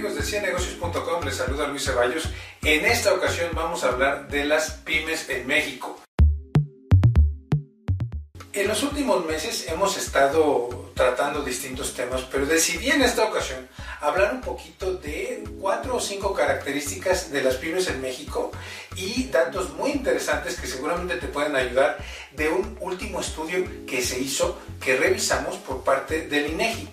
amigos de ciennegocios.com? Les saluda Luis Ceballos. En esta ocasión vamos a hablar de las pymes en México. En los últimos meses hemos estado tratando distintos temas, pero decidí en esta ocasión hablar un poquito de cuatro o cinco características de las pymes en México y datos muy interesantes que seguramente te pueden ayudar de un último estudio que se hizo, que revisamos por parte del INEGI.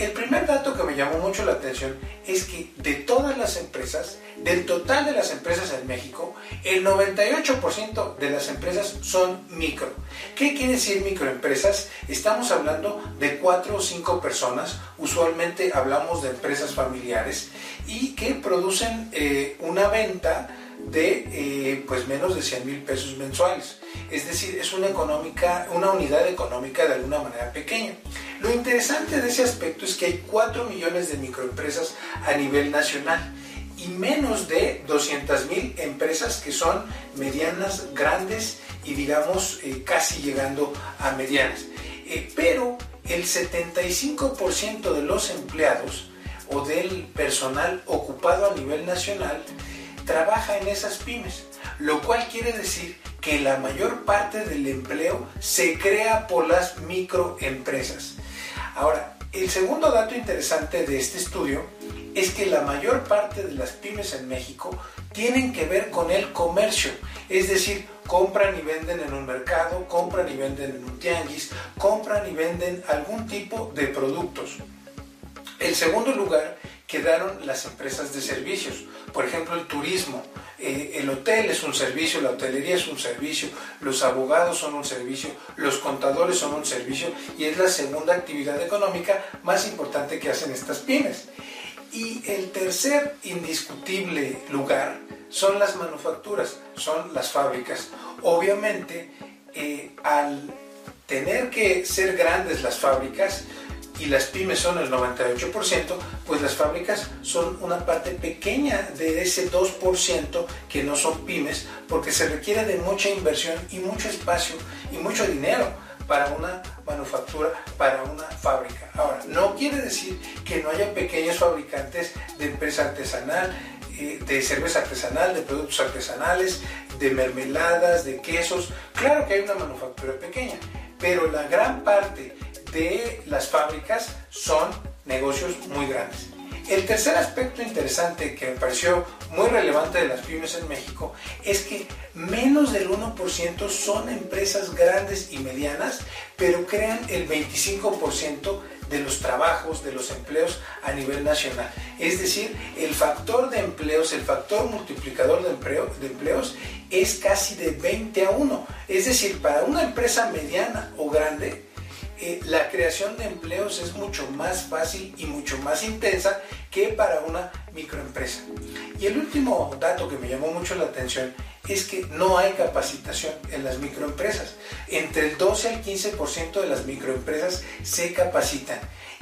El primer dato que me llamó mucho la atención es que de todas las empresas, del total de las empresas en México, el 98% de las empresas son micro. ¿Qué quiere decir microempresas? Estamos hablando de cuatro o cinco personas, usualmente hablamos de empresas familiares, y que producen eh, una venta de eh, pues menos de 100 mil pesos mensuales. Es decir, es una, económica, una unidad económica de alguna manera pequeña. Lo interesante de ese aspecto es que hay 4 millones de microempresas a nivel nacional y menos de 200 mil empresas que son medianas, grandes y digamos eh, casi llegando a medianas. Eh, pero el 75% de los empleados o del personal ocupado a nivel nacional trabaja en esas pymes, lo cual quiere decir que la mayor parte del empleo se crea por las microempresas. Ahora, el segundo dato interesante de este estudio es que la mayor parte de las pymes en México tienen que ver con el comercio, es decir, compran y venden en un mercado, compran y venden en un tianguis, compran y venden algún tipo de productos. El segundo lugar quedaron las empresas de servicios, por ejemplo el turismo, eh, el hotel es un servicio, la hotelería es un servicio, los abogados son un servicio, los contadores son un servicio y es la segunda actividad económica más importante que hacen estas pymes. Y el tercer indiscutible lugar son las manufacturas, son las fábricas. Obviamente, eh, al tener que ser grandes las fábricas, y las pymes son el 98%, pues las fábricas son una parte pequeña de ese 2% que no son pymes, porque se requiere de mucha inversión y mucho espacio y mucho dinero para una manufactura, para una fábrica. Ahora, no quiere decir que no haya pequeños fabricantes de empresa artesanal, eh, de cerveza artesanal, de productos artesanales, de mermeladas, de quesos. Claro que hay una manufactura pequeña, pero la gran parte de las fábricas son negocios muy grandes. El tercer aspecto interesante que me pareció muy relevante de las pymes en México es que menos del 1% son empresas grandes y medianas, pero crean el 25% de los trabajos, de los empleos a nivel nacional. Es decir, el factor de empleos, el factor multiplicador de, empleo, de empleos es casi de 20 a 1. Es decir, para una empresa mediana o grande, eh, la creación de empleos es mucho más fácil y mucho más intensa que para una microempresa. Y el último dato que me llamó mucho la atención es que no hay capacitación en las microempresas. Entre el 12 al 15% de las microempresas se capacitan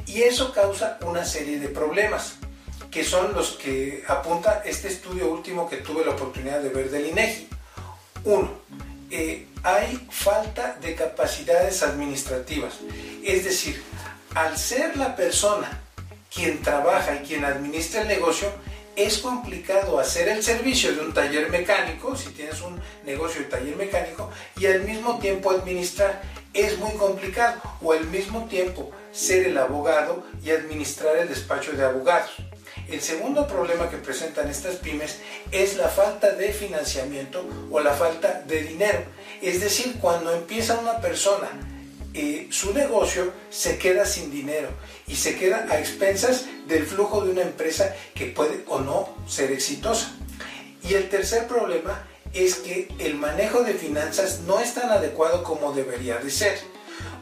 y eso causa una serie de problemas que son los que apunta este estudio último que tuve la oportunidad de ver del INEGI. Uno, eh, hay falta de capacidades administrativas. Es decir, al ser la persona quien trabaja y quien administra el negocio, es complicado hacer el servicio de un taller mecánico, si tienes un negocio de taller mecánico, y al mismo tiempo administrar. Es muy complicado. O al mismo tiempo ser el abogado y administrar el despacho de abogados. El segundo problema que presentan estas pymes es la falta de financiamiento o la falta de dinero. Es decir, cuando empieza una persona eh, su negocio se queda sin dinero y se queda a expensas del flujo de una empresa que puede o no ser exitosa. Y el tercer problema es que el manejo de finanzas no es tan adecuado como debería de ser.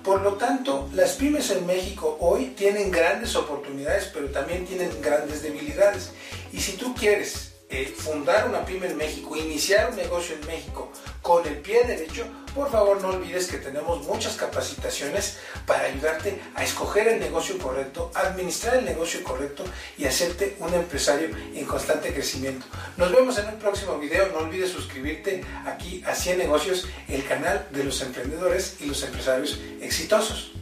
Por lo tanto, las pymes en México hoy tienen grandes oportunidades, pero también tienen grandes debilidades. Y si tú quieres eh, fundar una pyme en México, iniciar un negocio en México con el pie derecho, por favor no olvides que tenemos muchas capacitaciones para ayudarte a escoger el negocio correcto, administrar el negocio correcto y hacerte un empresario en constante crecimiento. Nos vemos en un próximo video. No olvides suscribirte aquí a 100 negocios, el canal de los emprendedores y los empresarios exitosos.